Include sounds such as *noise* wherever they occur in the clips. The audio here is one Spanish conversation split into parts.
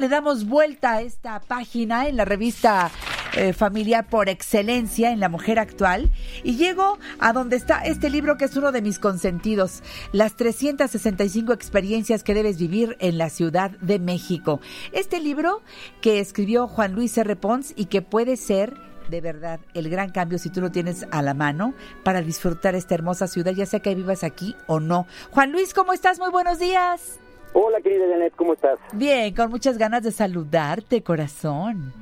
Le damos vuelta a esta página en la revista eh, familiar por excelencia en la mujer actual y llego a donde está este libro que es uno de mis consentidos, las 365 experiencias que debes vivir en la Ciudad de México. Este libro que escribió Juan Luis R. Pons y que puede ser de verdad el gran cambio si tú lo tienes a la mano para disfrutar esta hermosa ciudad, ya sea que vivas aquí o no. Juan Luis, ¿cómo estás? Muy buenos días. Hola, querida Janet, ¿cómo estás? Bien, con muchas ganas de saludarte, corazón.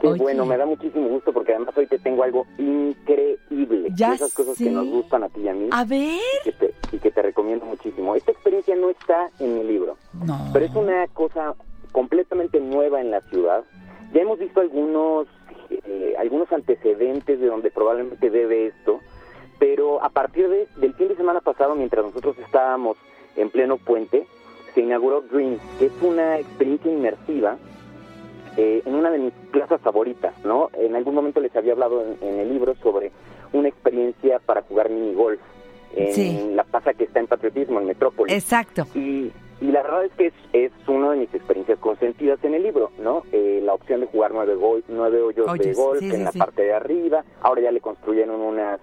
Qué bueno, me da muchísimo gusto porque además hoy te tengo algo increíble. Ya Esas cosas que nos gustan a ti y a mí. A ver. Y que, te, y que te recomiendo muchísimo. Esta experiencia no está en mi libro. No. Pero es una cosa completamente nueva en la ciudad. Ya hemos visto algunos, eh, algunos antecedentes de donde probablemente debe esto. Pero a partir de, del fin de semana pasado, mientras nosotros estábamos en pleno puente, se inauguró Dream, que es una experiencia inmersiva eh, en una de mis plazas favoritas, ¿no? En algún momento les había hablado en, en el libro sobre una experiencia para jugar mini golf en Sí. la plaza que está en Patriotismo, en Metrópolis. Exacto. Y, y la verdad es que es, es una de mis experiencias consentidas en el libro, ¿no? Eh, la opción de jugar nueve, gol, nueve hoyos de golf sí, en sí, la parte de arriba, ahora ya le construyeron unas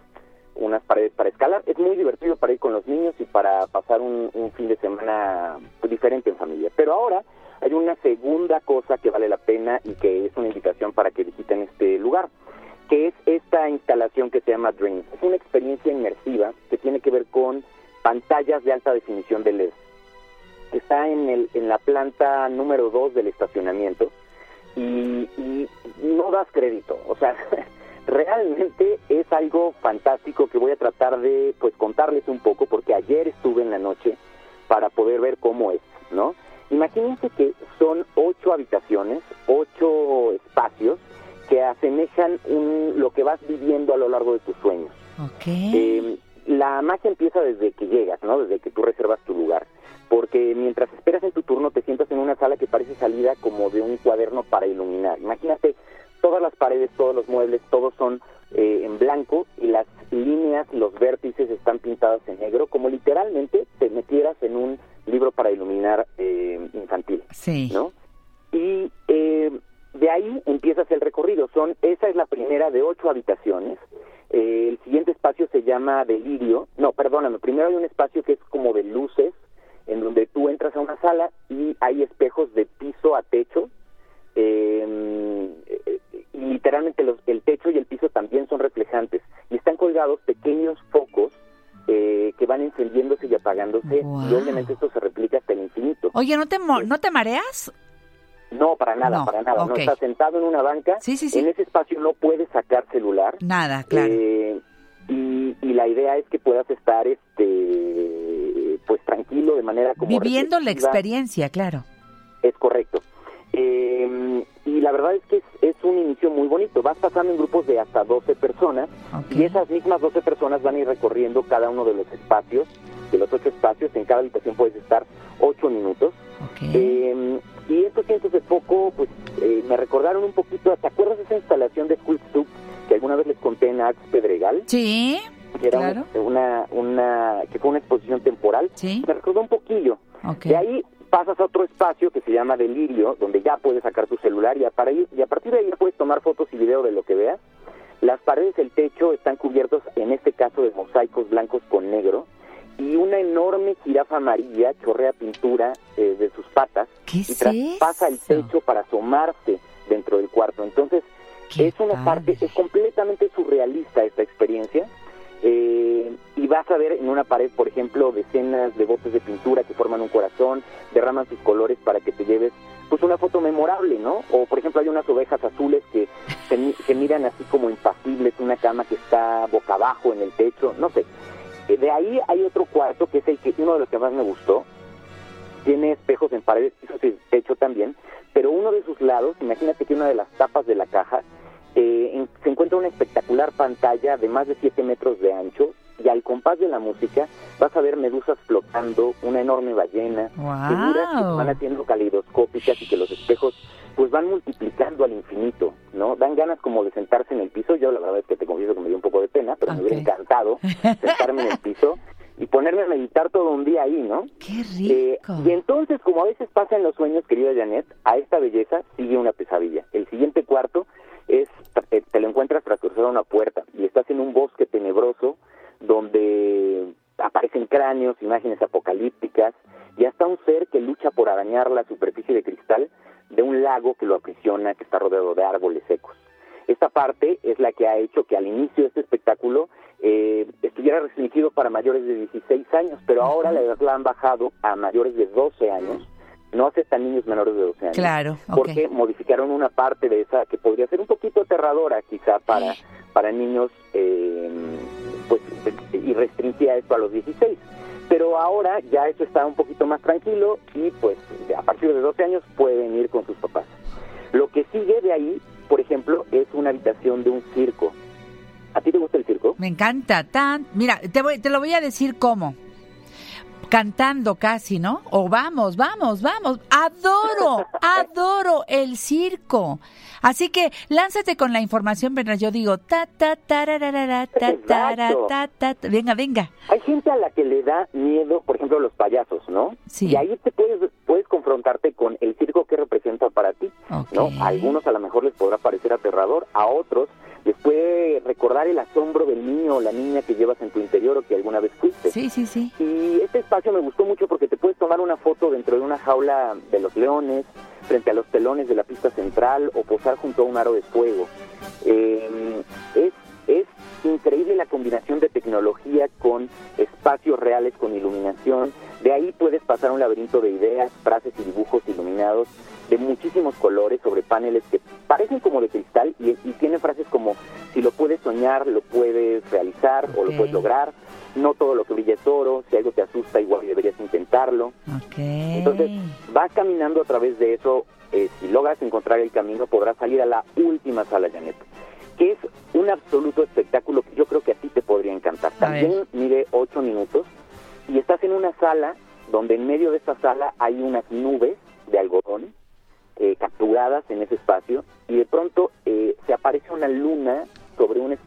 unas paredes para escalar. Es muy divertido para ir con los niños y para pasar un, un fin de semana diferente en familia. Pero ahora hay una segunda cosa que vale la pena y que es una invitación para que visiten este lugar, que es esta instalación que se llama Dreams. Es una experiencia inmersiva que tiene que ver con pantallas de alta definición de LED. Está en, el, en la planta número 2 del estacionamiento y, y no das crédito. O sea, *laughs* realmente es algo fantástico que voy a tratar de pues contarles un poco porque ayer estuve en la noche para poder ver cómo es, ¿no? Imagínense que son ocho habitaciones, ocho espacios que asemejan un- lo que vas viviendo a lo largo de tus sueños. Eh, la magia empieza desde que llegas, ¿no? Desde que tú reservas tu lugar. Porque mientras esperas en tu turno te sientas en una sala que parece salida como de un cuaderno para iluminar. Imagínate todas las paredes, todos los muebles, todos son eh, en blanco y las líneas, los vértices están pintados en negro, como literalmente te metieras en un libro para iluminar eh, infantil. sí. ¿no? Y eh, de ahí empiezas el recorrido. Son esa es la primera de ocho habitaciones. Eh, el siguiente espacio se llama Delirio. No, perdóname. Primero hay un espacio que es como de luces, en donde tú entras a una sala y hay espejos de piso a techo. Eh, literalmente los- el techo y el piso también son reflejantes. Y están colgados pequeños focos eh, que van encendiéndose y apagándose. Y obviamente esto se replica hasta el infinito. Oye, ¿no te, mo- ¿no te mareas? No, para nada, No, para nada. ok. No estás sentado en una banca. Sí, sí, sí. En ese espacio no puedes sacar celular. Nada, claro. Eh, y, y la idea es que puedas estar, este, pues tranquilo de manera como Viviendo la experiencia, claro. Es correcto. Eh, la verdad es que es, es un inicio muy bonito. Vas pasando en grupos de hasta 12 personas y esas mismas 12 personas van a ir recorriendo cada uno de los espacios, de los ocho espacios. En cada habitación puedes estar 8 minutos. Eh, y estos cientos de foco, pues eh, me recordaron un poquito, ¿te acuerdas de esa instalación de Soup que alguna vez les conté en Arts Pedregal? sí, Que era claro. una, una, que fue una exposición temporal. sí. Me recordó un poquillo. Ok. De ahí pasas a otro espacio que se llama Delirio, donde ya puedes sacar tu celular y a, para ir- y a partir de ahí puedes tomar fotos y video de lo que veas. Las paredes del techo están cubiertos, en este caso, de mosaicos blancos con negro. Y una enorme jirafa amarilla chorrea pintura eh, de sus patas ¿Qué y traspasa el techo para asomarse dentro del cuarto. Entonces, es una parte, es completamente surrealista esta experiencia. Eh, y vas a ver en una pared, por ejemplo, decenas de botes de pintura que forman un corazón, derraman sus colores para que te lleves pues una foto memorable, ¿no? O por ejemplo hay unas ovejas azules que se, se miran así como impasibles, una cama que está boca abajo en el techo, no sé. Eh, De ahí hay otro cuarto que es el que uno de los que más me gustó, tiene espejos en paredes, pisos y techo también, pero uno de sus lados, imagínate que una de las tapas de la caja eh, en- se encuentra una espectacular pantalla de más de 7 metros de ancho y al compás de la música vas a ver medusas flotando, una enorme ballena, figuras que Wow. van haciendo caleidoscópicas y que los espejos pues van multiplicando al infinito, ¿no? Dan ganas como de sentarse en el piso, yo la verdad es que te confieso que me dio un poco de pena, pero me hubiera encantado *laughs* sentarme en el piso y poner ponerme a meditar todo un día ahí, ¿no? Qué rico. y entonces, como a veces pasa en los sueños, querida Janet, a esta belleza sigue una pesadilla. El siguiente cuarto es, te lo encuentras tras cruzar una puerta y estás en un bosque tenebroso donde aparecen cráneos, imágenes apocalípticas y hasta un ser que lucha por arañar la superficie de cristal de un lago que lo aprisiona, que está rodeado de árboles secos. Esta parte es la que ha hecho que al inicio de este espectáculo eh, estuviera restringido para mayores de 16 años, pero ahora la edad la han bajado a mayores de 12 años. No aceptan niños menores de 12 años. Claro. Porque modificaron una parte de esa que podría ser un poquito aterradora, quizá para, para niños, eh, pues, y restringía esto a los 16 pero ahora ya eso está un poquito más tranquilo y pues a partir de 12 años pueden ir con sus papás. Lo que sigue de ahí, por ejemplo, es una habitación de un circo. ¿A ti te gusta el circo? Me encanta. Tan, mira, te, voy, te lo voy a decir cómo cantando casi, ¿no? O vamos, vamos, vamos. Adoro, *laughs* adoro el circo. Así que lánzate con la información mientras yo digo ta ta ta ta ta venga, venga. Hay gente a la que le da miedo, por ejemplo, los payasos, ¿no? Sí. Y ahí te puedes puedes confrontarte con el circo que representa para ti, ¿no? A algunos a lo mejor les podrá parecer aterrador, a otros recordar el asombro del niño o la niña que llevas en tu interior o que alguna vez fuiste. Sí, sí, sí. Y este espacio me gustó mucho porque te puedes tomar una foto dentro de una jaula de los leones, frente a los telones de la pista central o posar junto a un aro de fuego. Eh, es, es increíble la combinación de tecnología con espacios reales, con iluminación. De ahí puedes pasar un laberinto de ideas, frases y dibujos iluminados de muchísimos colores sobre paneles que parecen como de cristal y, y tienen frases como si lo puedes soñar, lo puedes realizar o lo puedes lograr. No todo lo que brilla es oro, si algo te asusta igual deberías intentarlo. Entonces vas caminando a través de eso, eh, si logras encontrar el camino podrás salir a la última sala, Janet, que es un absoluto espectáculo que yo creo que a ti te podría encantar. También mide ocho minutos y estás en una sala donde en medio de esta sala hay unas nubes de algodón eh, capturadas en ese espacio y de pronto eh, se aparece una luna sobre un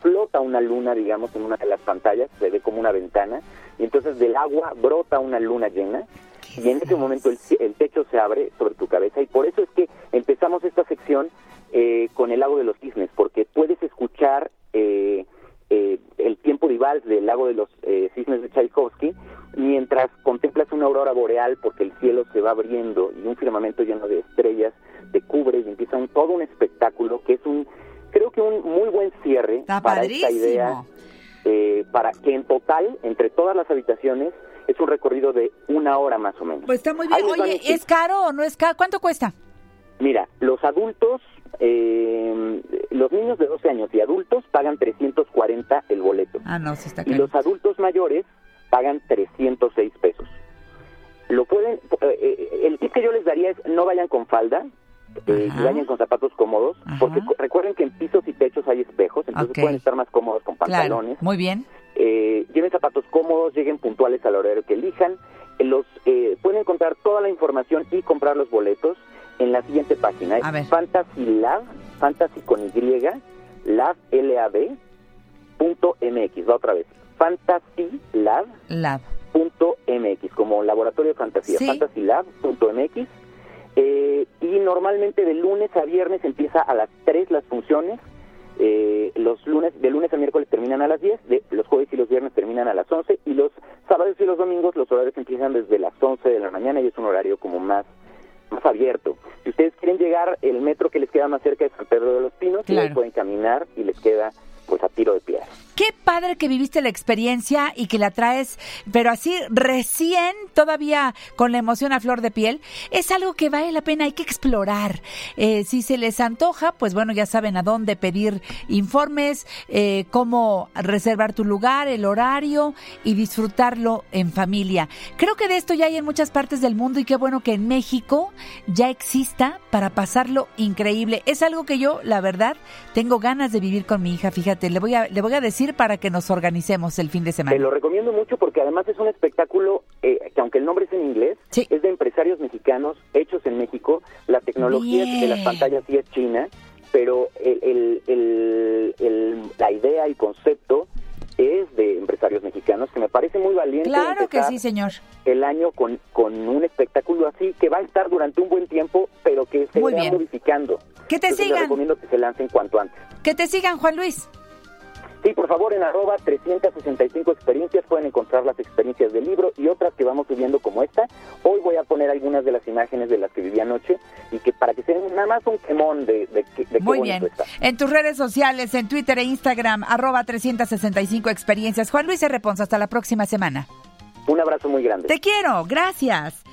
flota una luna digamos en una de las pantallas se ve como una ventana y entonces del agua brota una luna llena y en ese momento el, el, techo se abre sobre tu cabeza y por eso es que empezamos esta sección eh, con el lago de los cisnes porque puedes escuchar eh, eh, el tiempo de del lago de los eh, cisnes de Tchaikovsky mientras contemplas una aurora boreal porque el cielo se va abriendo y un firmamento lleno de estrellas te cubre y empieza un, todo un espectáculo que es un creo que un muy buen cierre para esta idea eh, para que en total entre todas las habitaciones es un recorrido de una hora más o menos. Pues está muy bien. Oye, ¿es caro o no es caro? ¿Cuánto cuesta? Mira, los adultos, eh, los niños de 12 años y adultos pagan 340 el boleto. Ah, no, se está caro. Y los adultos mayores pagan 306 pesos. Lo pueden, eh, el tip que yo les daría es no vayan con falda, eh, y vayan con zapatos cómodos, Ajá. porque recuerden que en pisos y techos hay espejos, entonces pueden estar más cómodos con pantalones. Claro, muy bien. Eh, lleven zapatos cómodos, lleguen puntuales al horario que elijan. Eh, Los eh, pueden encontrar toda la información y comprar los boletos en la siguiente página. A. Es Fantasy Lab, Fantasy con Y, Lab, L-A-B, punto MX. Va otra vez. Fantasy Lab, Lab. punto MX, como laboratorio de fantasía. Sí. Fantasylab.mx. Eh, y normalmente de lunes a viernes empieza a las 3 las funciones. Eh, los lunes, de lunes a miércoles terminan a las 10, de, los jueves y los viernes terminan a las 11 y los sábados y los domingos los horarios empiezan desde las 11 de la mañana y es un horario como más más abierto. Si ustedes quieren llegar, el metro que les queda más cerca es San Pedro de los Pinos, y Claro. ahí pueden caminar y les queda pues a tiro de piedra. Qué padre que viviste la experiencia y que la traes, pero así recién, todavía con la emoción a flor de piel, es algo que vale la pena, hay que explorar. Eh, si se les antoja, pues bueno, ya saben a dónde pedir informes, eh, cómo reservar tu lugar, el horario y disfrutarlo en familia. Creo que de esto ya hay en muchas partes del mundo y qué bueno que en México ya exista para pasarlo increíble. Es algo que yo, la verdad, tengo ganas de vivir con mi hija, fíjate, le voy a, le voy a decir para que nos organicemos el fin de Te semana. lo recomiendo mucho porque además es un espectáculo eh, que aunque el nombre es en inglés, Sí. es de empresarios mexicanos hechos en México. La tecnología Bien. de las pantallas sí es china, pero el, el- el- la idea y concepto es de empresarios mexicanos, que me parece muy valiente. Claro que sí, señor. El año con, con un espectáculo así, que va a estar durante un buen tiempo, pero que se va modificando. Que te sigan. recomiendo que se lancen cuanto antes. Que te sigan, Juan Luis. Sí, por favor, en arroba 365 experiencias pueden encontrar las experiencias del libro y otras que vamos subiendo como esta. Hoy voy a poner algunas de las imágenes de las que viví anoche y que para que sea nada más un quemón de, de, de Muy bien. En tus redes sociales, en Twitter e Instagram, arroba 365 experiencias. Juan Luis Reponso, hasta la próxima semana. Un abrazo muy grande. Te quiero, gracias.